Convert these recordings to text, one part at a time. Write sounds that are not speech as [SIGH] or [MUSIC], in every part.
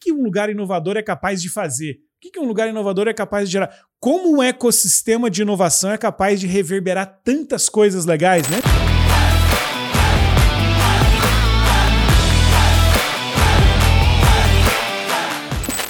que um lugar inovador é capaz de fazer? O que, um lugar inovador é capaz de gerar? Como um ecossistema de inovação é capaz de reverberar tantas coisas legais, né?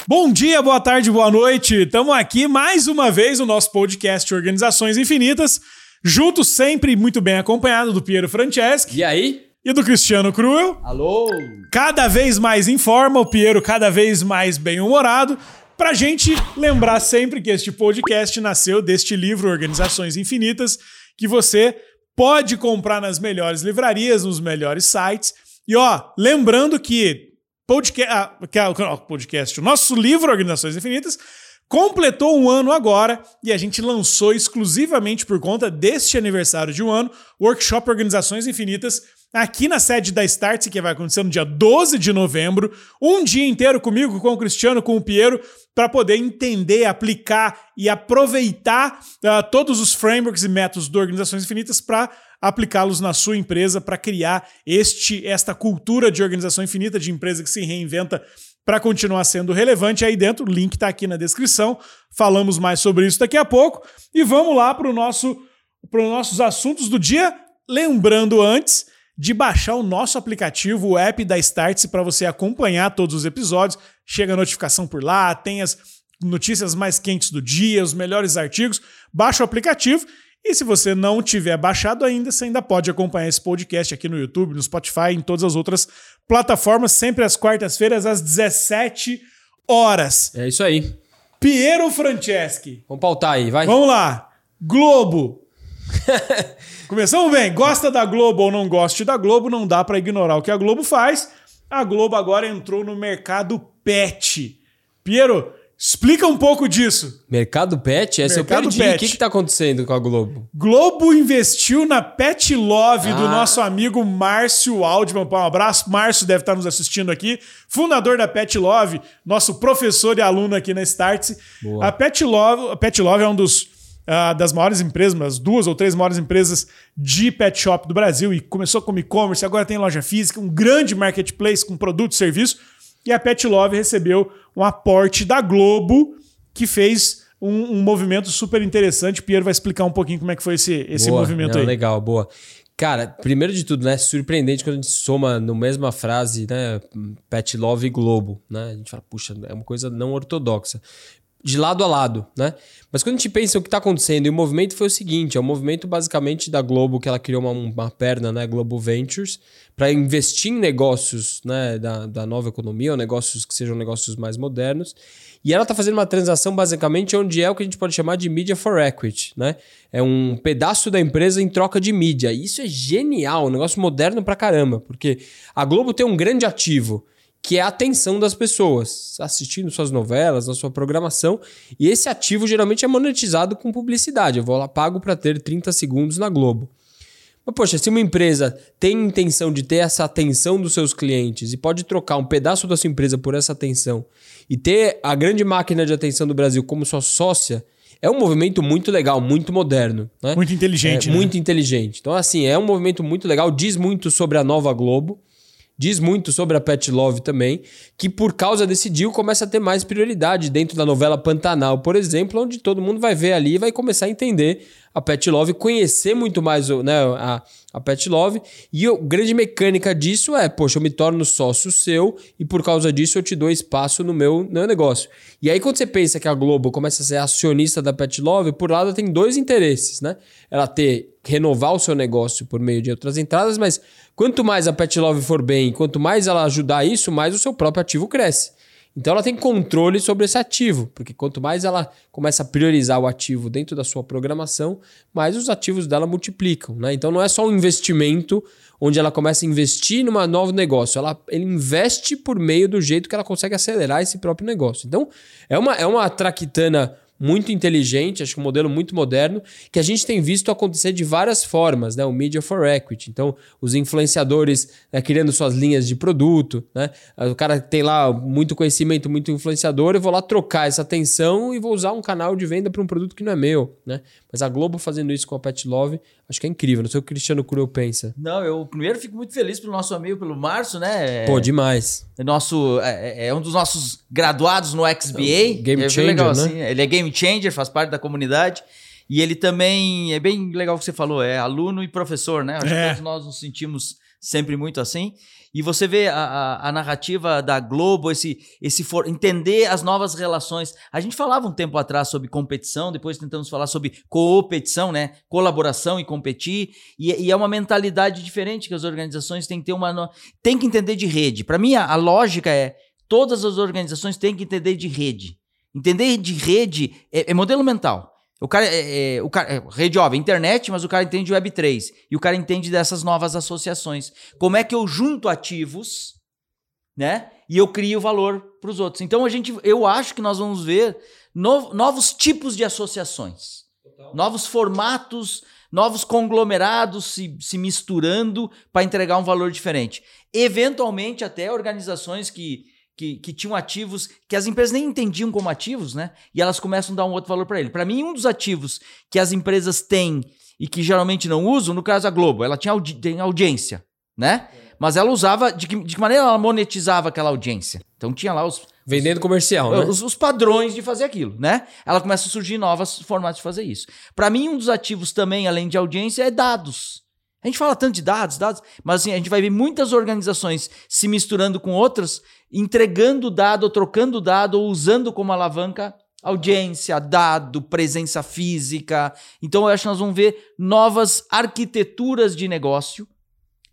Bom dia, boa tarde, boa noite. Estamos aqui mais uma vez no nosso podcast Organizações Infinitas, junto sempre muito bem acompanhado do Piero Franceschi. E aí? E do Cristiano Cruel. Alô? Cada vez mais em forma, o Piero cada vez mais bem-humorado. Pra gente lembrar sempre que este podcast nasceu deste livro Organizações Infinitas, que você pode comprar nas melhores livrarias, nos melhores sites. E ó, lembrando que podcast, ah, podcast, o nosso livro Organizações Infinitas, completou um ano agora e a gente lançou exclusivamente por conta deste aniversário de um ano o workshop Organizações Infinitas aqui na sede da Startse, que vai acontecer no dia 12 de novembro, um dia inteiro comigo, com o Cristiano, com o Piero, para poder entender, aplicar e aproveitar uh, todos os frameworks e métodos do Organizações Infinitas para aplicá-los na sua empresa para criar este esta cultura de organização infinita de empresa que se reinventa para continuar sendo relevante aí dentro. O link está aqui na descrição. Falamos mais sobre isso daqui a pouco e vamos lá para o nosso para os nossos assuntos do dia. Lembrando antes de baixar o nosso aplicativo, o app da Startse, para você acompanhar todos os episódios. Chega a notificação por lá, tem as notícias mais quentes do dia, os melhores artigos. Baixa o aplicativo e se você não tiver baixado ainda, você ainda pode acompanhar esse podcast aqui no YouTube, no Spotify, em todas as outras plataformas, sempre às quartas-feiras, às 17 horas. É isso aí. Piero Franceschi. Vamos pautar aí, vai. Vamos lá. Globo. [LAUGHS] Começamos bem. Gosta da Globo ou não goste da Globo, não dá para ignorar o que a Globo faz. A Globo agora entrou no mercado pet. Piero, Explica um pouco disso. Mercado Pet? Essa Mercado eu perdi. Pet. O que está acontecendo com a Globo? Globo investiu na Pet Love ah. do nosso amigo Márcio Aldman. Um abraço. Márcio deve estar nos assistindo aqui. Fundador da Pet Love, nosso professor e aluno aqui na Startse. A Pet Love, a Pet Love é um dos uh, das maiores empresas, das duas ou três maiores empresas de pet shop do Brasil e começou como e-commerce, agora tem loja física, um grande marketplace com produto e serviço. E a Pet Love recebeu um aporte da Globo que fez um, um movimento super interessante. Piero vai explicar um pouquinho como é que foi esse, esse boa, movimento não, aí. Legal, boa. Cara, primeiro de tudo, né? Surpreendente quando a gente soma no mesma frase, né? Pet Love e Globo, né? A gente fala, puxa, é uma coisa não ortodoxa de lado a lado, né? Mas quando a gente pensa o que está acontecendo, e o movimento foi o seguinte: é um movimento basicamente da Globo, que ela criou uma, uma perna, né? Globo Ventures, para investir em negócios né, da, da nova economia, ou negócios que sejam negócios mais modernos. E ela está fazendo uma transação basicamente onde é o que a gente pode chamar de media for equity, né? É um pedaço da empresa em troca de mídia. E isso é genial, um negócio moderno pra caramba, porque a Globo tem um grande ativo que é a atenção das pessoas, assistindo suas novelas, na sua programação. E esse ativo geralmente é monetizado com publicidade. Eu vou lá, pago para ter 30 segundos na Globo. Mas, poxa, se uma empresa tem intenção de ter essa atenção dos seus clientes e pode trocar um pedaço da sua empresa por essa atenção e ter a grande máquina de atenção do Brasil como sua sócia, é um movimento muito legal, muito moderno. Né? Muito inteligente. É, né? Muito inteligente. Então, assim, é um movimento muito legal, diz muito sobre a nova Globo diz muito sobre a Pet Love também, que por causa desse deal começa a ter mais prioridade dentro da novela Pantanal, por exemplo, onde todo mundo vai ver ali e vai começar a entender a Pet Love, conhecer muito mais né, a, a Pet Love. E a grande mecânica disso é, poxa, eu me torno sócio seu e por causa disso eu te dou espaço no meu, no meu negócio. E aí quando você pensa que a Globo começa a ser acionista da Pet Love, por lado tem dois interesses, né? Ela ter renovar o seu negócio por meio de outras entradas, mas quanto mais a Pet Love for bem, quanto mais ela ajudar isso, mais o seu próprio ativo cresce. Então ela tem controle sobre esse ativo, porque quanto mais ela começa a priorizar o ativo dentro da sua programação, mais os ativos dela multiplicam. Né? Então não é só um investimento onde ela começa a investir num novo negócio, ela ele investe por meio do jeito que ela consegue acelerar esse próprio negócio. Então é uma, é uma traquitana muito inteligente, acho que um modelo muito moderno, que a gente tem visto acontecer de várias formas, né? O Media for Equity. Então, os influenciadores né, criando suas linhas de produto, né? O cara tem lá muito conhecimento, muito influenciador, eu vou lá trocar essa atenção e vou usar um canal de venda para um produto que não é meu, né? Mas a Globo fazendo isso com a Pet Love, Acho que é incrível. Não sei o que o Cristiano Cureu pensa. Não, eu primeiro fico muito feliz pelo nosso amigo, pelo Márcio, né? Pô, demais. É, nosso, é, é um dos nossos graduados no XBA. Game é changer, legal, né? assim. Ele é game changer, faz parte da comunidade. E ele também é bem legal o que você falou, é aluno e professor, né? Acho que É. todos nós nos sentimos sempre muito assim. E você vê a, a- a narrativa da Globo, esse, esse for, entender as novas relações. A gente falava um tempo atrás sobre competição, depois tentamos falar sobre competição, né? Colaboração e competir. E, e é uma mentalidade diferente que as organizações têm que ter uma. no- Tem que entender de rede. Para mim, a, a lógica é: todas as organizações têm que entender de rede. Entender de rede é, é modelo mental. O cara, é, é- o cara é, rede óbvia, internet, mas o cara entende Web3. E o cara entende dessas novas associações. Como é que eu junto ativos, né? E eu crio valor para os outros. Então a gente, eu acho que nós vamos ver no- novos tipos de associações, novos formatos, novos conglomerados se, se misturando para entregar um valor diferente. Eventualmente até organizações que que, que tinham ativos que as empresas nem entendiam como ativos, né? E elas começam a dar um outro valor para ele. Para mim, um dos ativos que as empresas têm e que geralmente não usam, no caso a Globo, ela tinha audi tem audiência, né? Mas ela usava de que, de que maneira ela monetizava aquela audiência? Então tinha lá os Vendendo comercial, né? os, os padrões de fazer aquilo, né? Ela começa a surgir novos formatos de fazer isso. Para mim, um dos ativos também, além de audiência, é dados. A gente fala tanto de dados, dados, mas assim, a gente vai ver muitas organizações se misturando com outras, entregando dado, ou trocando dado, ou usando como alavanca audiência, dado, presença física. Então, eu acho que nós vamos ver novas arquiteturas de negócio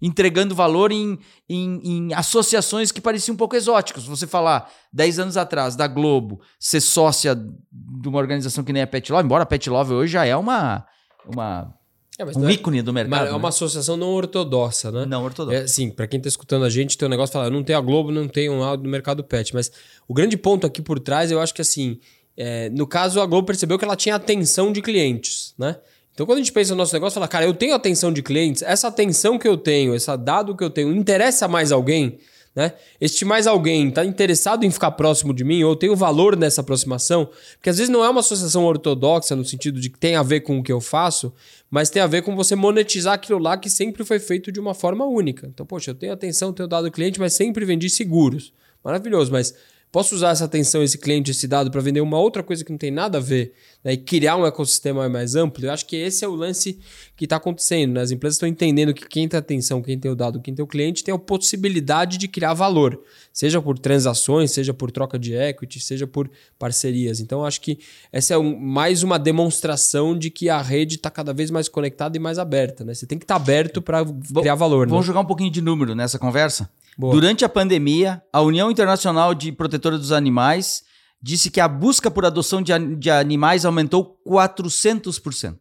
entregando valor em, em, em associações que pareciam um pouco exóticas. Você falar 10 anos atrás da Globo ser sócia de uma organização que nem a Pet Love, embora a Pet Love hoje já é uma, uma É, um é- ícone do mercado. é uma associação não ortodoxa, né? né? Não, ortodoxa. É, assim, pra quem tá escutando a gente, tem um negócio fala, eu não tenho a Globo, não tenho um áudio no mercado pet, mas o grande ponto aqui por trás, eu acho que assim, é, no caso a Globo percebeu que ela tinha atenção de clientes, né? Então quando a gente pensa no nosso negócio, fala, cara, eu tenho atenção de clientes, essa atenção que eu tenho, esse dado que eu tenho, interessa mais alguém, né? Este mais alguém tá interessado em ficar próximo de mim, ou eu tenho valor nessa aproximação, porque às vezes não é uma associação ortodoxa no sentido de que tem a ver com o que eu faço, mas tem a ver com você monetizar aquilo lá que sempre foi feito de uma forma única. Então, poxa, eu tenho atenção, tenho dado cliente, mas sempre vendi seguros. Maravilhoso, mas posso usar essa atenção, esse cliente, esse dado para vender uma outra coisa que não tem nada a ver né, e criar um ecossistema mais amplo? Eu acho que esse é o lance que está acontecendo. Né? As empresas estão entendendo que quem tem atenção, quem tem o dado, quem tem o cliente, tem a possibilidade de criar valor, seja por transações, seja por troca de equity, seja por parcerias. Então, acho que essa é um- mais uma demonstração de que a rede está cada vez mais conectada e mais aberta. Né? Você tem que estar aberto para criar valor. Né? Vamos jogar um pouquinho de número nessa conversa? Boa. Durante a pandemia, a União Internacional de Protetora dos Animais disse que a busca por adoção de, de animais aumentou 400%.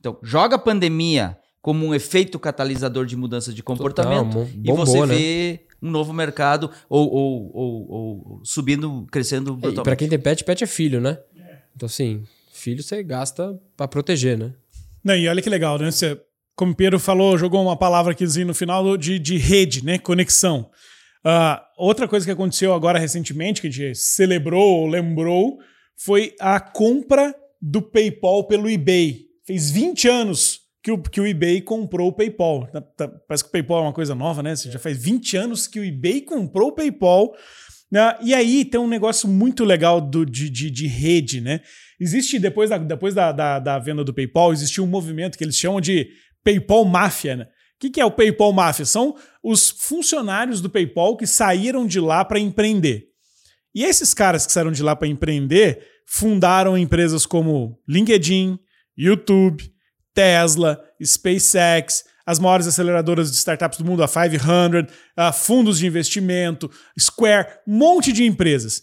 Então, joga a pandemia como um efeito catalisador de mudança de comportamento Total, e bombou, você né? vê um novo mercado ou, ou- ou- ou subindo, crescendo É, E brutalmente. pra quem tem pet, pet é filho, né? Então, assim, filho você gasta pra proteger, né? Não, e olha que legal, né? Você, como o Pedro falou, jogou uma palavra aqui no final de, de rede, né? Conexão. Ah, outra coisa que aconteceu agora recentemente, que a gente celebrou ou lembrou, foi a compra do PayPal pelo eBay. Fez 20 anos que o, que o eBay comprou o PayPal. Tá- tá- parece que o PayPal é uma coisa nova, né? Já faz 20 anos que o eBay comprou o PayPal. né? E aí tem um negócio muito legal do, de, de, de rede, né? Existe, depois, da, depois da, da, da venda do PayPal, existiu um movimento que eles chamam de PayPal Máfia, né? O que, que é o PayPal Máfia? São os funcionários do PayPal que saíram de lá para empreender. E esses caras que saíram de lá para empreender fundaram empresas como LinkedIn, YouTube, Tesla, SpaceX, as maiores aceleradoras de startups do mundo, a 500, a fundos de investimento, Square, um monte de empresas.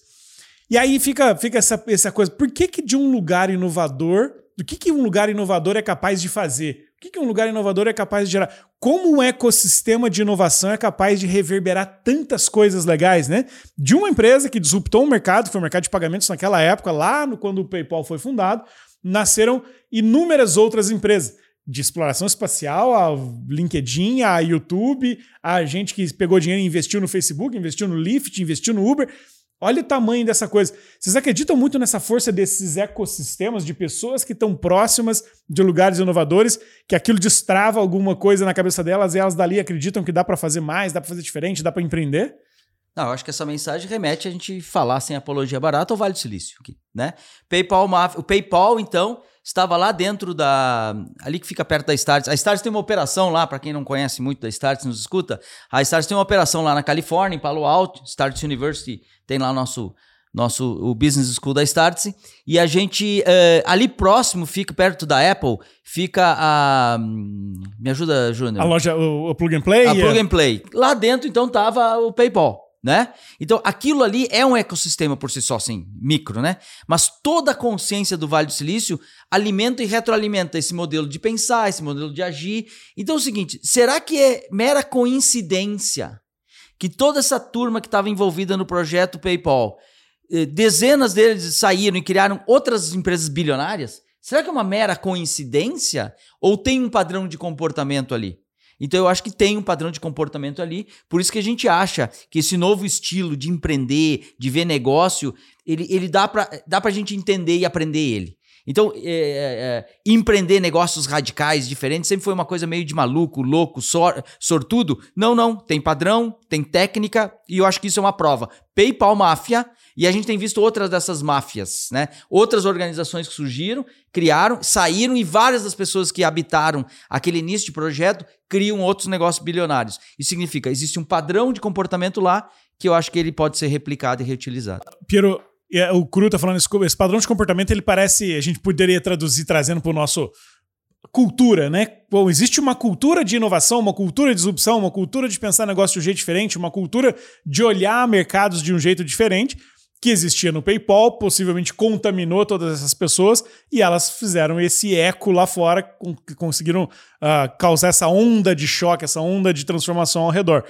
E aí fica, fica essa, essa coisa, por que, que de um lugar inovador, do que, que um lugar inovador é capaz de fazer? O que, um lugar inovador é capaz de gerar? Como um ecossistema de inovação é capaz de reverberar tantas coisas legais, né? De uma empresa que disruptou o mercado, foi o mercado de pagamentos naquela época, lá no, quando o PayPal foi fundado, nasceram inúmeras outras empresas. De exploração espacial, a LinkedIn, a YouTube, a gente que pegou dinheiro e investiu no Facebook, investiu no Lyft, investiu no Uber Olha o tamanho dessa coisa. Vocês acreditam muito nessa força desses ecossistemas de pessoas que estão próximas de lugares inovadores, que aquilo destrava alguma coisa na cabeça delas e elas dali acreditam que dá para fazer mais, dá para fazer diferente, dá para empreender? Não, eu acho que essa mensagem remete a gente falar sem apologia barata ao Vale do Silício, né? PayPal, o PayPal então estava lá dentro da. ali que fica perto da Starts. A Starts tem uma operação lá, para quem não conhece muito da Starts, nos escuta. A Starts tem uma operação lá na Califórnia, em Palo Alto. Starts University tem lá nosso. Nosso o Business School da Startse, e a gente uh, ali próximo, fica perto da Apple, fica a. me ajuda, Júnior. A loja, o, o Plug and Play? A Plug and Play. Lá dentro, então, tava o PayPal né? Então, aquilo ali é um ecossistema por si só, assim, micro, né? Mas toda a consciência do Vale do Silício alimenta e retroalimenta esse modelo de pensar, esse modelo de agir. Então é o seguinte, será que é mera coincidência que toda essa turma que estava envolvida no projeto PayPal, eh, dezenas deles saíram e criaram outras empresas bilionárias? Será que é uma mera coincidência ou tem um padrão de comportamento ali? Então eu acho que tem um padrão de comportamento ali, por isso que a gente acha que esse novo estilo de empreender, de ver negócio, ele, ele dá para dá a gente entender e aprender ele. Então, é, é, é, empreender negócios radicais, diferentes, sempre foi uma coisa meio de maluco, louco, sor, sortudo. Não, não. Tem padrão, tem técnica, e eu acho que isso é uma prova. PayPal Máfia, e a gente tem visto outras dessas máfias, né? Outras organizações que surgiram, criaram, saíram, e várias das pessoas que habitaram aquele início de projeto criam outros negócios bilionários. Isso significa, existe um padrão de comportamento lá que eu acho que ele pode ser replicado e reutilizado. Piero, é, o Cru tá falando, esse padrão de comportamento, ele parece, a gente poderia traduzir trazendo para o nosso cultura, né? Bom, existe uma cultura de inovação, uma cultura de disrupção, uma cultura de pensar negócio de um jeito diferente, uma cultura de olhar mercados de um jeito diferente, que existia no PayPal, possivelmente contaminou todas essas pessoas e elas fizeram esse eco lá fora, que conseguiram uh, causar essa onda de choque, essa onda de transformação ao redor.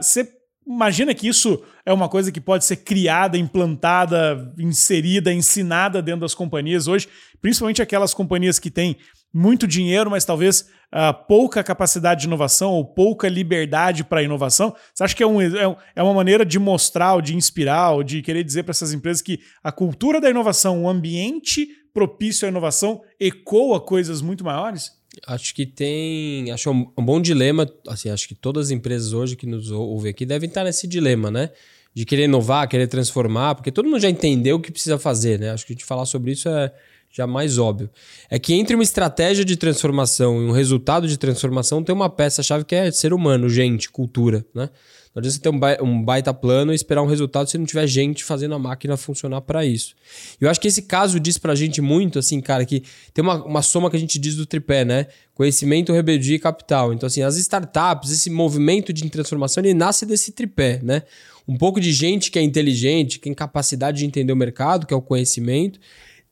Você uh, Imagina que isso é uma coisa que pode ser criada, implantada, inserida, ensinada dentro das companhias hoje, principalmente aquelas companhias que têm muito dinheiro, mas talvez uh, pouca capacidade de inovação ou pouca liberdade para inovação. Você acha que é, um, é, é uma maneira de mostrar, ou de inspirar, ou de querer dizer para essas empresas que a cultura da inovação, o ambiente propício à inovação ecoa coisas muito maiores? Acho que tem. Acho um, um bom dilema. Assim, acho que todas as empresas hoje que nos ouvem aqui devem estar nesse dilema, né? De querer inovar, querer transformar, porque todo mundo já entendeu o que precisa fazer, né? Acho que a gente falar sobre isso é já mais óbvio. É que entre uma estratégia de transformação e um resultado de transformação tem uma peça-chave que é ser humano, gente, cultura, né? Não adianta você ter um baita plano e esperar um resultado se não tiver gente fazendo a máquina funcionar para isso. Eu acho que esse caso diz pra gente muito, assim, cara, que tem uma, uma soma que a gente diz do tripé, né? Conhecimento, rebeldia e capital. Então, assim, as startups, esse movimento de transformação, ele nasce desse tripé, né? Um pouco de gente que é inteligente, que tem capacidade de entender o mercado, que é o conhecimento.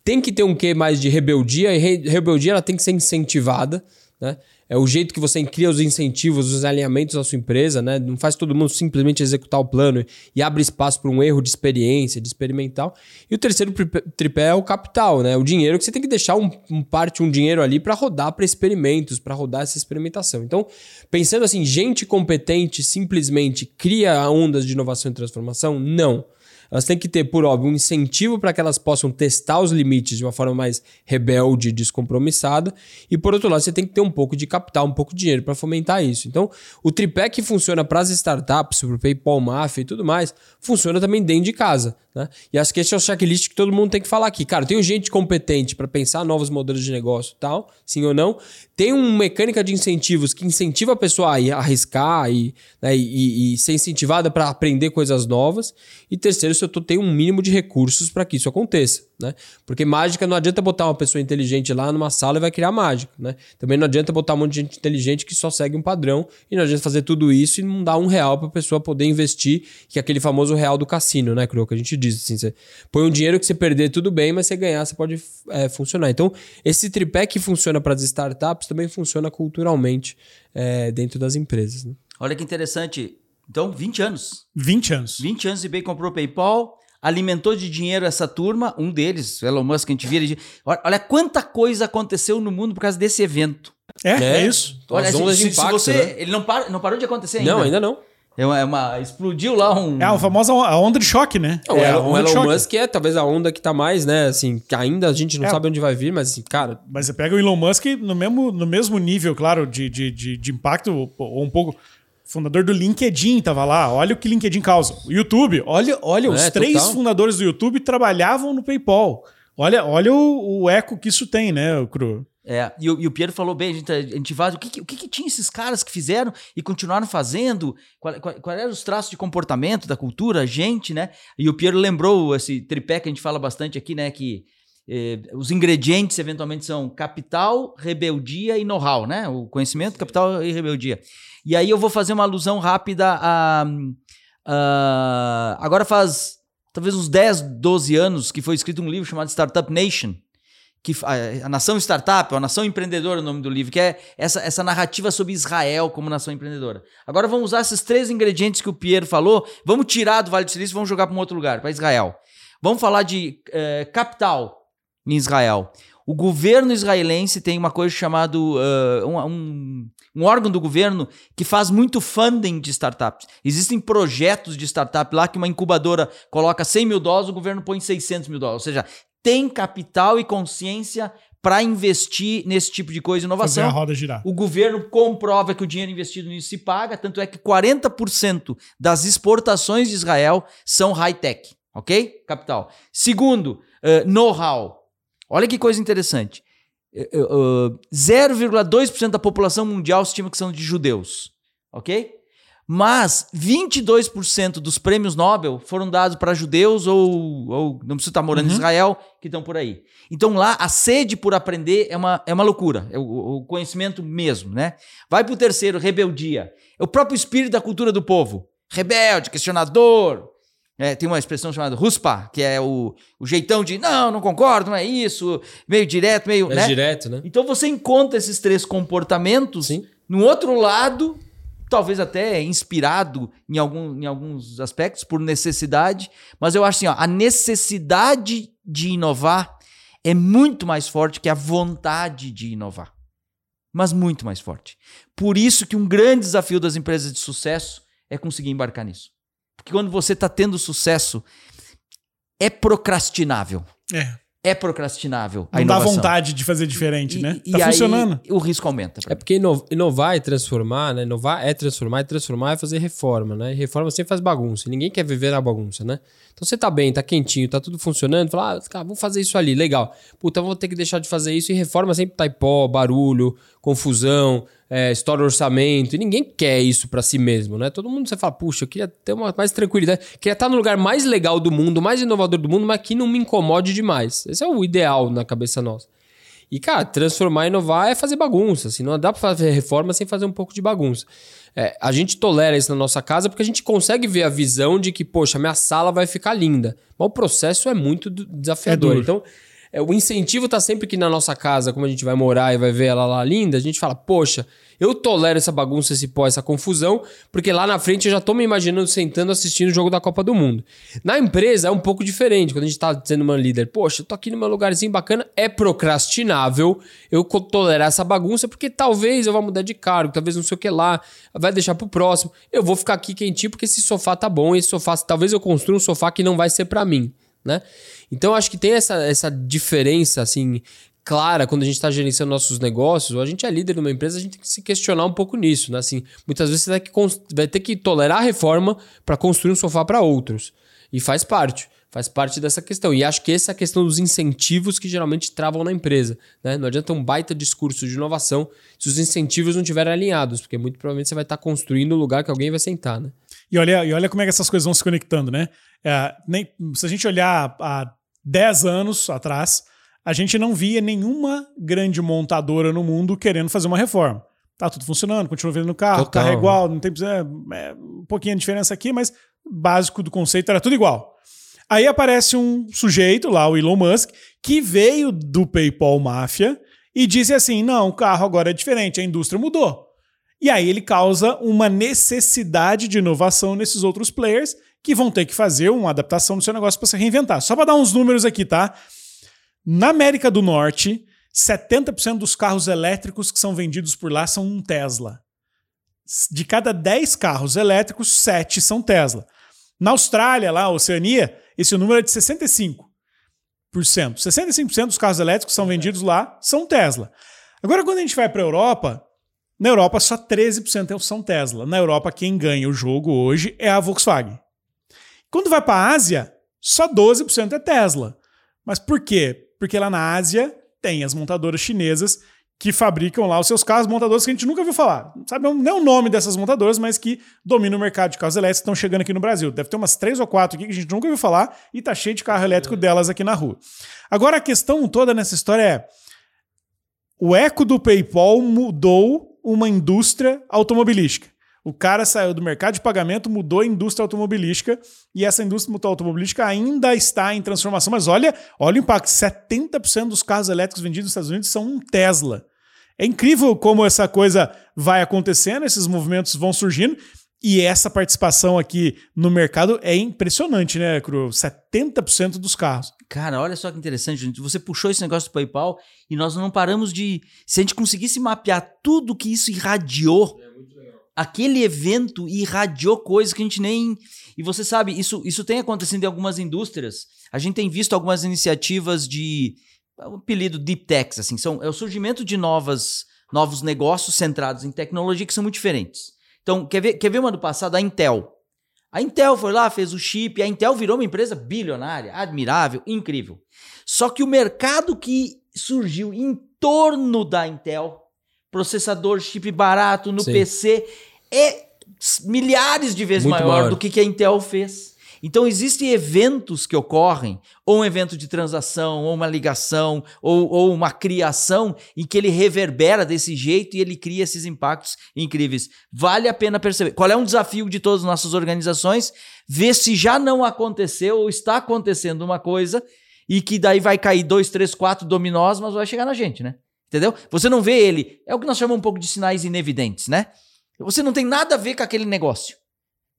Tem que ter um quê mais de rebeldia, e re rebeldia ela tem que ser incentivada, né? É o jeito que você cria os incentivos, os alinhamentos da sua empresa, né? Não faz todo mundo simplesmente executar o plano e abre espaço para um erro de experiência, de experimental. E o terceiro tripé é o capital, né? O dinheiro que você tem que deixar um, um parte, um dinheiro ali para rodar para experimentos, para rodar essa experimentação. Então, pensando assim, gente competente simplesmente cria ondas de inovação e transformação? Não. Elas têm que ter, por óbvio, um incentivo para que elas possam testar os limites de uma forma mais rebelde, descompromissada. E por outro lado, você tem que ter um pouco de capital, um pouco de dinheiro para fomentar isso. Então, o tripé que funciona para as startups, para o PayPal Mafia e tudo mais, funciona também dentro de casa. Né? E acho que esse é o checklist que todo mundo tem que falar aqui. Cara, tem gente competente para pensar novos modelos de negócio tal, sim ou não. Tem uma mecânica de incentivos que incentiva a pessoa a arriscar e, né, e, e ser incentivada para aprender coisas novas. E terceiro, se eu tô, tenho um mínimo de recursos para que isso aconteça. Né? Porque mágica não adianta botar uma pessoa inteligente lá numa sala e vai criar mágica. Né? Também não adianta botar um monte de gente inteligente que só segue um padrão e não adianta fazer tudo isso e não dar um real para a pessoa poder investir, que é aquele famoso real do cassino, né, Cro? Que a gente diz assim: você põe um dinheiro que você perder, tudo bem, mas você ganhar, você pode é, funcionar. Então, esse tripé que funciona para as startups também funciona culturalmente é, dentro das empresas. Né? Olha que interessante. Então, 20 anos. 20 anos. 20 anos e bem comprou o PayPal, alimentou de dinheiro essa turma, um deles, Elon Musk, a gente vira. Olha, olha quanta coisa aconteceu no mundo por causa desse evento. É, é, é isso. Olha, se, se, impacto, você, né? ele não, para, não parou de acontecer ainda. Não, ainda não. É uma, é uma- explodiu lá um. É a famosa a onda de choque, né? Não, é, o a Elon, onda o Elon. Musk é talvez a onda que tá mais, né? Assim, que ainda a gente não É. sabe onde vai vir, mas assim, cara, Mas você pega o Elon Musk no mesmo, no mesmo nível, claro, de, de, de, de impacto, ou, ou um pouco. Fundador do LinkedIn tava lá. Olha o que LinkedIn causa. O YouTube, olha, olha, os É, três total. fundadores do YouTube trabalhavam no PayPal. Olha, olha o, o eco que isso tem, né, Cru? É, e, o, e o Piero falou bem, a gente, a gente vai, o que, que- o que, que tinha esses caras que fizeram e continuaram fazendo? Qual, qual, qual eram os traços de comportamento da cultura, a gente, né? E o Piero lembrou esse tripé que a gente fala bastante aqui, né? Que eh, os ingredientes eventualmente são capital, rebeldia e know-how, né? O conhecimento, capital e rebeldia. E aí eu vou fazer uma alusão rápida a. a- agora faz talvez uns 10, 12 anos que foi escrito um livro chamado Startup Nation que a, a nação startup, a nação empreendedora, é o nome do livro, que é essa, essa narrativa sobre Israel como nação empreendedora. Agora vamos usar esses três ingredientes que o Piero falou, vamos tirar do Vale do Silício vamos jogar para um outro lugar, para Israel. Vamos falar de eh, capital em Israel. O governo israelense tem uma coisa chamada uh, um, um, um órgão do governo que faz muito funding de startups. Existem projetos de startup lá que uma incubadora coloca 100 mil dólares, o governo põe 600 mil dólares. Ou seja, tem capital e consciência para investir nesse tipo de coisa, Fazer a inovação. roda girar. O governo comprova que o dinheiro investido nisso se paga, tanto é que 40% das exportações de Israel são high-tech, ok? Capital. Segundo, eh, know-how. Olha que coisa interessante. Eh, eh, 0,2% da população mundial estima que são de judeus, ok? Mas 22% dos prêmios Nobel foram dados para judeus ou, ou não precisa estar morando em Uhum. Israel, que estão por aí. Então lá a sede por aprender é uma, é uma loucura, é o, o conhecimento mesmo, né? Vai para o terceiro, rebeldia. É o próprio espírito da cultura do povo. Rebelde, questionador. É, tem uma expressão chamada ruspa, que é o, o jeitão de não, não concordo, não é isso, meio direto, meio. é né? direto, né? Então você encontra esses três comportamentos Sim. no outro lado, talvez até inspirado em, algum, em alguns aspectos por necessidade, mas eu acho assim, ó, a necessidade de inovar é muito mais forte que a vontade de inovar. Mas muito mais forte. Por isso que um grande desafio das empresas de sucesso é conseguir embarcar nisso. Porque quando você está tendo sucesso, é procrastinável. É. É procrastinável. a Não dá vontade de fazer diferente, E- né? e tá aí funcionando. O risco aumenta. É porque ino- inovar e transformar, né? Inovar é transformar, e transformar é fazer reforma, né? E reforma sempre faz bagunça. e Ninguém quer viver na bagunça, né? Então você tá bem, tá quentinho, tá tudo funcionando, fala, ah, cara, vamos fazer isso ali, legal. Puta, vou ter que deixar de fazer isso. E reforma sempre tá em pó, barulho, confusão, é, estoura orçamento. E ninguém quer isso pra si mesmo, né? Todo mundo você fala, puxa, eu queria ter uma mais tranquilidade, queria estar no lugar mais legal do mundo, mais inovador do mundo, mas que não me incomode demais. Esse é o ideal na cabeça nossa. E, cara, transformar e inovar é fazer bagunça. Assim, não dá pra fazer reforma sem fazer um pouco de bagunça. É, a gente tolera isso na nossa casa porque a gente consegue ver a visão de que, poxa, minha sala vai ficar linda. Mas o processo é muito du- desafiador. É então, é, o incentivo tá sempre que na nossa casa, como a gente vai morar e vai ver ela lá linda, a gente fala, poxa, eu tolero essa bagunça, esse pó, essa confusão, porque lá na frente eu já tô me imaginando sentando assistindo o jogo da Copa do Mundo. Na empresa é um pouco diferente, quando a gente tá sendo uma líder, poxa, tô aqui num lugarzinho bacana, é procrastinável eu tolerar essa bagunça, porque talvez eu vá mudar de cargo, talvez não sei o que lá, vai deixar pro próximo. Eu vou ficar aqui quentinho porque esse sofá tá bom, esse sofá, talvez eu construa um sofá que não vai ser pra mim, né? Então acho que tem essa, essa diferença, assim, clara quando a gente está gerenciando nossos negócios, ou a gente é líder de uma empresa, a gente tem que se questionar um pouco nisso, né? Assim, muitas vezes você vai, que cons- vai ter que tolerar a reforma para construir um sofá para outros. E faz parte. Faz parte dessa questão. E acho que essa é a questão dos incentivos que geralmente travam na empresa. Né? Não adianta um baita discurso de inovação se os incentivos não estiverem alinhados, porque muito provavelmente você vai estar construindo o lugar que alguém vai sentar. Né? E olha, e olha como é que essas coisas vão se conectando, né? É, nem, se a gente olhar há 10 anos atrás, a gente não via nenhuma grande montadora no mundo querendo fazer uma reforma. Tá tudo funcionando, continua vendendo carro, o Total. carro é igual, não tem é, é, um pouquinho de diferença aqui, mas básico do conceito era tudo igual. Aí aparece um sujeito lá, o Elon Musk, que veio do PayPal Máfia e disse assim: não, o carro agora é diferente, a indústria mudou. E aí ele causa uma necessidade de inovação nesses outros players que vão ter que fazer uma adaptação no seu negócio para se reinventar. Só para dar uns números aqui, tá? Na América do Norte, 70% dos carros elétricos que são vendidos por lá são um Tesla. de cada 10 carros elétricos, 7 são Tesla. Na Austrália, lá, Oceania, esse número é de 65%. 65% dos carros elétricos que são vendidos lá são Tesla. Agora, quando a gente vai para a Europa, na Europa só 13% são Tesla. Na Europa, quem ganha o jogo hoje é a Volkswagen. Quando vai para a Ásia, só 12% é Tesla. Mas por quê? Porque lá na Ásia tem as montadoras chinesas que fabricam lá os seus carros, montadoras que a gente nunca viu falar. Sabe nem o nome dessas montadoras, mas que dominam o mercado de carros elétricos estão chegando aqui no Brasil. Deve ter umas três ou quatro aqui que a gente nunca viu falar e tá cheio de carro elétrico delas aqui na rua. Agora a questão toda nessa história é o eco do PayPal mudou uma indústria automobilística. O cara saiu do mercado de pagamento, mudou a indústria automobilística e essa indústria automobilística ainda está em transformação. Mas olha, olha o impacto: 70% dos carros elétricos vendidos nos Estados Unidos são um Tesla. É incrível como essa coisa vai acontecendo, esses movimentos vão surgindo. E essa participação aqui no mercado é impressionante, né, Cru? 70% dos carros. Cara, olha só que interessante. Você puxou esse negócio do PayPal e nós não paramos de. Se a gente conseguisse mapear tudo que isso irradiou, aquele evento irradiou coisas que a gente nem. E você sabe, isso, isso tem acontecido em algumas indústrias. A gente tem visto algumas iniciativas de o apelido Deep Techs, assim, são, é o surgimento de novas, novos negócios centrados em tecnologia que são muito diferentes. Então, quer ver, quer ver uma do passado? A Intel. A Intel foi lá, fez o chip, a Intel virou uma empresa bilionária, admirável, incrível. Só que o mercado que surgiu em torno da Intel, processador, chip barato no Sim. PC, é milhares de vezes maior, maior, do que, que a Intel fez. Então existem eventos que ocorrem, ou um evento de transação, ou uma ligação, ou, ou uma criação, em que ele reverbera desse jeito e ele cria esses impactos incríveis. Vale a pena perceber. Qual é um desafio de todas as nossas organizações? Ver se já não aconteceu ou está acontecendo uma coisa e que daí vai cair dois, três, quatro dominós, mas vai chegar na gente, né? Entendeu? Você não vê ele. É o que nós chamamos um pouco de sinais inevidentes, né? Você não tem nada a ver com aquele negócio.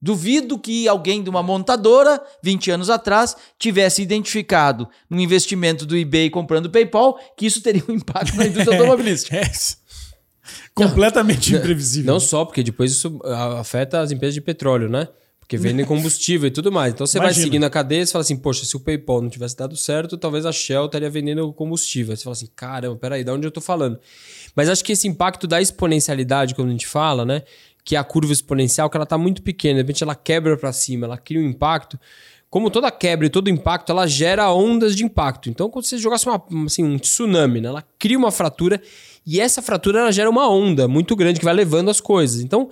Duvido que alguém de uma montadora, 20 anos atrás, tivesse identificado no investimento do eBay comprando o PayPal que isso teria um impacto na indústria [LAUGHS] automobilística. É. Completamente não, imprevisível. Não só, porque depois isso afeta as empresas de petróleo, né? Porque vendem combustível e tudo mais. Então você Imagina. vai seguindo a cadeia e fala assim, poxa, se o PayPal não tivesse dado certo, talvez a Shell estaria vendendo combustível. Aí você fala assim, caramba, peraí, de onde eu tô falando? Mas acho que esse impacto da exponencialidade, quando a gente fala, né? que é a curva exponencial, que ela está muito pequena, de repente ela quebra para cima, ela cria um impacto. Como toda quebra e todo impacto, ela gera ondas de impacto. Então, quando você jogasse uma, assim, um tsunami, né? ela cria uma fratura e essa fratura ela gera uma onda muito grande que vai levando as coisas. Então,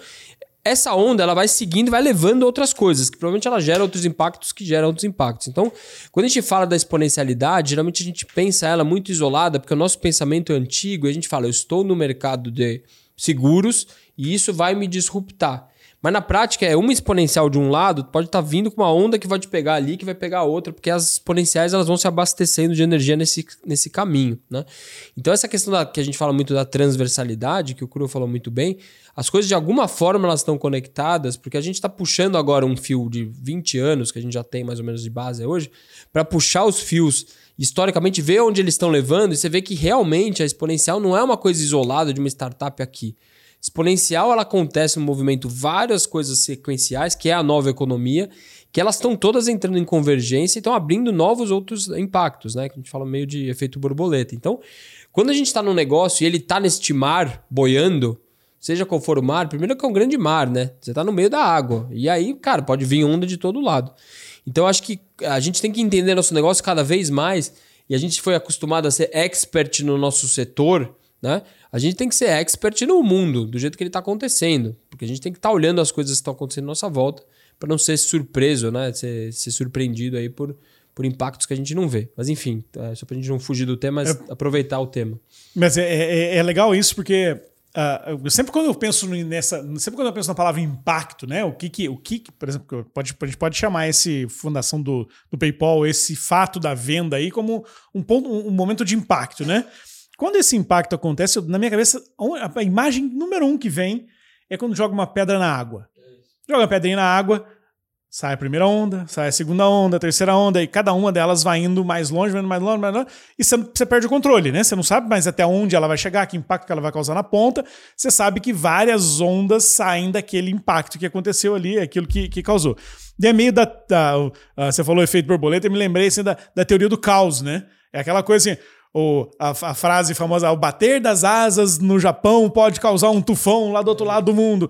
essa onda ela vai seguindo vai levando outras coisas, que provavelmente ela gera outros impactos que geram outros impactos. Então, quando a gente fala da exponencialidade, geralmente a gente pensa ela muito isolada, porque o nosso pensamento é antigo e a gente fala, eu estou no mercado de seguros e isso vai me disruptar. Mas na prática é uma exponencial de um lado, pode estar tá vindo com uma onda que vai te pegar ali, que vai pegar a outra, porque as exponenciais elas vão se abastecendo de energia nesse, nesse caminho, né? Então essa questão da, que a gente fala muito da transversalidade, que o Cru falou muito bem, as coisas de alguma forma elas estão conectadas, porque a gente está puxando agora um fio de 20 anos, que a gente já tem mais ou menos de base hoje, para puxar os fios historicamente, ver onde eles estão levando, e você vê que realmente a exponencial não é uma coisa isolada de uma startup aqui. Exponencial, ela acontece no movimento várias coisas sequenciais, que é a nova economia, que elas estão todas entrando em convergência e estão abrindo novos outros impactos, né? Que a gente fala meio de efeito borboleta. Então, quando a gente está num negócio e ele está neste mar boiando, seja qual for o mar, primeiro que é um grande mar, né? Você está no meio da água. E aí, cara, pode vir onda de todo lado. Então, acho que a gente tem que entender nosso negócio cada vez mais. E a gente foi acostumado a ser expert no nosso setor, né? A gente tem que ser expert no mundo, do jeito que ele está acontecendo. Porque a gente tem que estar tá olhando as coisas que estão acontecendo à nossa volta para não ser surpreso, né? Ser, ser, surpreendido aí por, por impactos que a gente não vê. Mas enfim, é, só para a gente não fugir do tema, mas é, aproveitar o tema. Mas é, é, é legal isso porque Uh, sempre quando eu penso nessa, sempre quando eu penso na palavra impacto, né? O que que, o que, por exemplo, pode, a gente pode chamar esse fundação do, do PayPal, esse fato da venda aí como um ponto, um momento de impacto, né? Quando esse impacto acontece, na minha cabeça, a imagem número um que vem é quando joga uma pedra na água. Joga a pedrinha na água, Sai a primeira onda, sai a segunda onda, a terceira onda, e cada uma delas vai indo mais longe, vai indo mais longe, mais longe, e você, você perde o controle, né? Você não sabe mais até onde ela vai chegar, que impacto que ela vai causar na ponta. Você sabe que várias ondas saem daquele impacto que aconteceu ali, aquilo que, que causou. E é meio da. da você falou efeito borboleta, eu me lembrei assim, da, da teoria do caos, né? É aquela coisa assim. O, a, a frase famosa, o bater das asas no Japão pode causar um tufão lá do outro lado do mundo.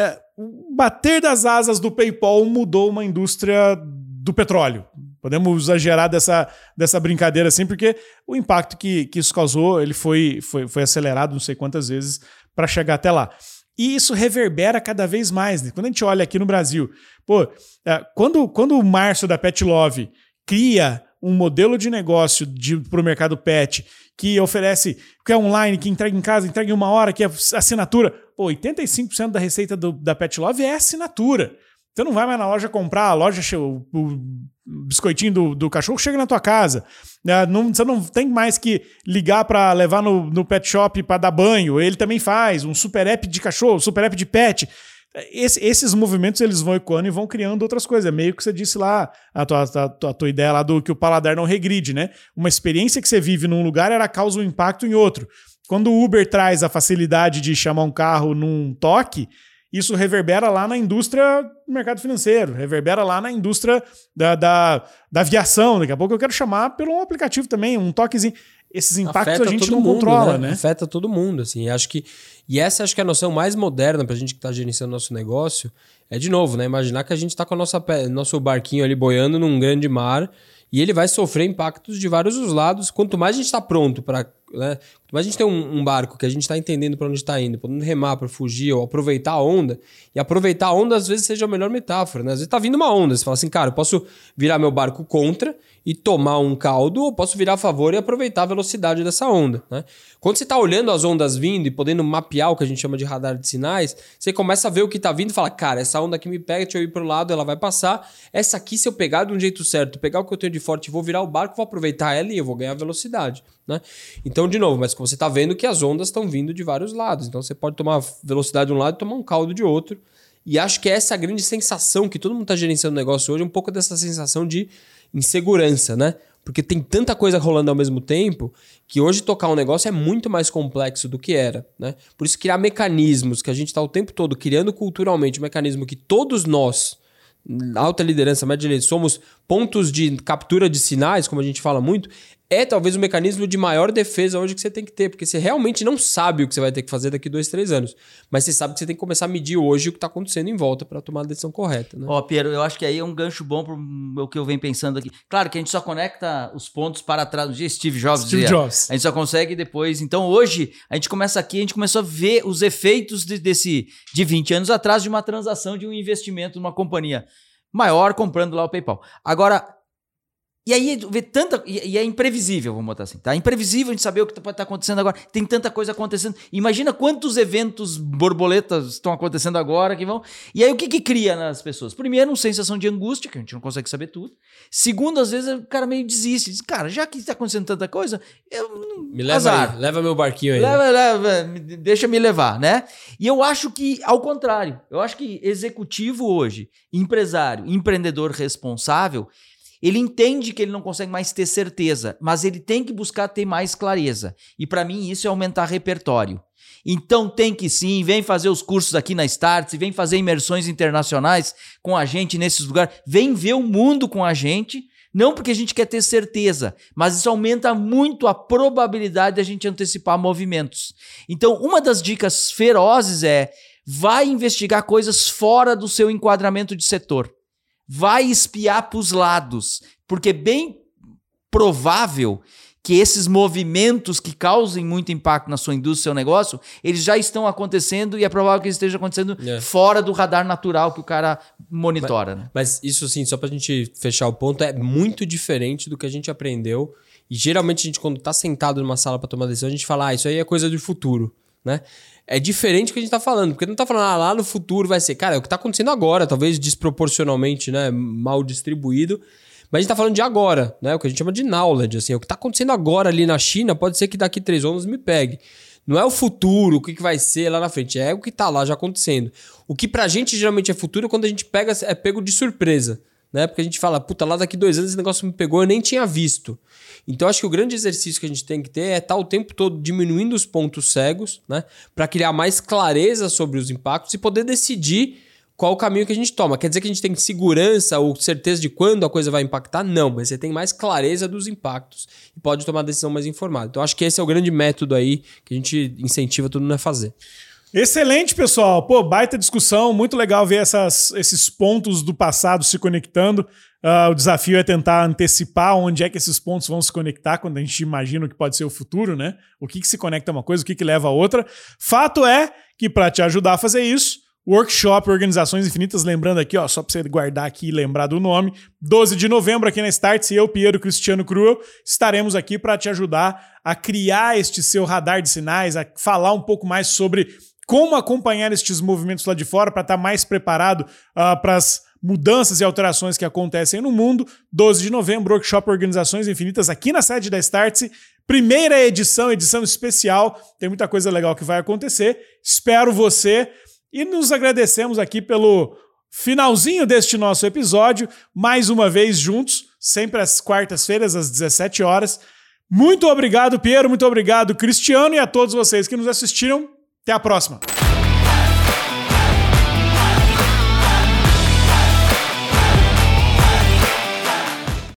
É, o bater das asas do PayPal mudou uma indústria do petróleo. Podemos exagerar dessa, dessa brincadeira assim, porque o impacto que, que isso causou ele foi, foi, foi acelerado não sei quantas vezes para chegar até lá. E isso reverbera cada vez mais. Né? Quando a gente olha aqui no Brasil, pô, é, quando, quando o Márcio da Pet Love cria um modelo de negócio para o mercado pet que oferece, que é online, que entrega em casa, entrega em uma hora, que é assinatura. Pô, 85% da receita do, da Pet Love é assinatura. Você não vai mais na loja comprar, a loja, o, o biscoitinho do, do, cachorro chega na tua casa. É, não, você não tem mais que ligar para levar no, no pet shop para dar banho. Ele também faz um super app de cachorro, super app de pet. Esse, esses movimentos eles vão ecoando e vão criando outras coisas. É meio que você disse lá, a tua, a, tua, a tua ideia lá do que o paladar não regride, né? Uma experiência que você vive num lugar, ela causa um impacto em outro. Quando o Uber traz a facilidade de chamar um carro num toque, isso reverbera lá na indústria do mercado financeiro, reverbera lá na indústria da, da, da aviação. Daqui a pouco eu quero chamar pelo aplicativo também, um toquezinho esses impactos Afeta a gente não mundo, controla, né? né? Afeta todo mundo, assim. Acho que e essa acho que é a noção mais moderna para a gente que está gerenciando nosso negócio é de novo, né? Imaginar que a gente está com o nosso, nosso barquinho ali boiando num grande mar e ele vai sofrer impactos de vários os lados. Quanto mais a gente está pronto para né? A gente tem um, um barco que a gente está entendendo para onde está indo, podendo remar para fugir ou aproveitar a onda. E aproveitar a onda às vezes seja a melhor metáfora. Né? Às vezes está vindo uma onda, você fala assim, cara, eu posso virar meu barco contra e tomar um caldo, ou posso virar a favor e aproveitar a velocidade dessa onda. Né? Quando você está olhando as ondas vindo e podendo mapear o que a gente chama de radar de sinais, você começa a ver o que está vindo e fala, cara, essa onda aqui me pega, deixa eu ir para o lado, ela vai passar. Essa aqui, se eu pegar de um jeito certo, pegar o que eu tenho de forte, vou virar o barco, vou aproveitar ela e eu vou ganhar velocidade. Né? Então, de novo, mas você está vendo que as ondas estão vindo de vários lados. Então, você pode tomar velocidade de um lado e tomar um caldo de outro. E acho que é essa a grande sensação que todo mundo está gerenciando o negócio hoje, um pouco dessa sensação de insegurança, né? Porque tem tanta coisa rolando ao mesmo tempo que hoje tocar um negócio é muito mais complexo do que era, né? Por isso criar mecanismos que a gente está o tempo todo criando culturalmente, um mecanismo que todos nós alta liderança, média liderança, somos pontos de captura de sinais, como a gente fala muito, é talvez o mecanismo de maior defesa hoje que você tem que ter, porque você realmente não sabe o que você vai ter que fazer daqui dois, três anos, mas você sabe que você tem que começar a medir hoje o que está acontecendo em volta para tomar a decisão correta. Né? Ó, Piero, eu acho que aí é um gancho bom para o que eu venho pensando aqui. Claro que a gente só conecta os pontos para trás. No dia Steve Jobs Steve dizia, Jobs. A gente só consegue depois. Então hoje a gente começa aqui, a gente começou a ver os efeitos de, desse de 20 anos atrás de uma transação de um investimento numa companhia maior comprando lá o PayPal. Agora, e aí vê tanta. E, é imprevisível, vamos botar assim. Tá? É imprevisível a gente saber o que está tá acontecendo agora. Tem tanta coisa acontecendo. Imagina quantos eventos borboletas estão acontecendo agora que vão. E aí o que, que cria nas pessoas? Primeiro, uma sensação de angústia, que a gente não consegue saber tudo. Segundo, às vezes o cara meio desiste. Diz, cara, já que está acontecendo tanta coisa, eu. Me leva azar. aí, leva meu barquinho aí. Leva, leva, deixa me levar, né? E eu acho que, ao contrário, eu acho que executivo hoje, empresário, empreendedor responsável ele entende que ele não consegue mais ter certeza, mas ele tem que buscar ter mais clareza. E para mim isso é aumentar repertório. Então tem que sim, vem fazer os cursos aqui na Starts, vem fazer imersões internacionais com a gente nesses lugares, vem ver o mundo com a gente, não porque a gente quer ter certeza, mas isso aumenta muito a probabilidade de a gente antecipar movimentos. Então, uma das dicas ferozes é vai investigar coisas fora do seu enquadramento de setor vai espiar para os lados, porque é bem provável que esses movimentos que causem muito impacto na sua indústria, seu negócio, eles já estão acontecendo e é provável que eles estejam acontecendo é. fora do radar natural que o cara monitora. Mas, né? mas isso assim, só para a gente fechar o ponto, é muito diferente do que a gente aprendeu. E geralmente a gente, quando está sentado numa sala para tomar decisão, a gente fala, ah, isso aí é coisa do futuro, né? é diferente do que a gente tá falando, porque não tá falando ah, lá no futuro vai ser, cara, é o que tá acontecendo agora, talvez desproporcionalmente, né, mal distribuído, mas a gente tá falando de agora, né, o que a gente chama de knowledge, assim, é o que tá acontecendo agora ali na China, pode ser que daqui três anos me pegue. Não é o futuro, o que vai ser lá na frente, é o que tá lá já acontecendo. O que pra gente geralmente é futuro é quando a gente pega, é pego de surpresa, né? Porque a gente fala, puta, lá daqui dois anos esse negócio me pegou, eu nem tinha visto. Então acho que o grande exercício que a gente tem que ter é estar o tempo todo diminuindo os pontos cegos, né? Para criar mais clareza sobre os impactos e poder decidir qual o caminho que a gente toma. Quer dizer que a gente tem segurança ou certeza de quando a coisa vai impactar? Não, mas você tem mais clareza dos impactos e pode tomar decisão mais informada. Então acho que esse é o grande método aí que a gente incentiva todo mundo a fazer. Excelente, pessoal. Pô, baita discussão. Muito legal ver essas, esses pontos do passado se conectando. Uh, o desafio é tentar antecipar onde é que esses pontos vão se conectar quando a gente imagina o que pode ser o futuro, né? O que, que se conecta a uma coisa, o que, que leva a outra. Fato é que, para te ajudar a fazer isso, Workshop Organizações Infinitas, lembrando aqui, ó, só para você guardar aqui e lembrar do nome, 12 de novembro aqui na Starts, eu, Piero Cristiano Cruel, estaremos aqui para te ajudar a criar este seu radar de sinais, a falar um pouco mais sobre como acompanhar estes movimentos lá de fora para estar tá mais preparado uh, para as mudanças e alterações que acontecem no mundo. 12 de novembro, Workshop Organizações Infinitas aqui na sede da Startse. Primeira edição, edição especial. Tem muita coisa legal que vai acontecer. Espero você. E nos agradecemos aqui pelo finalzinho deste nosso episódio, mais uma vez juntos, sempre às quartas-feiras, às 17 horas. Muito obrigado, Piero, muito obrigado, Cristiano, e a todos vocês que nos assistiram. Até a próxima!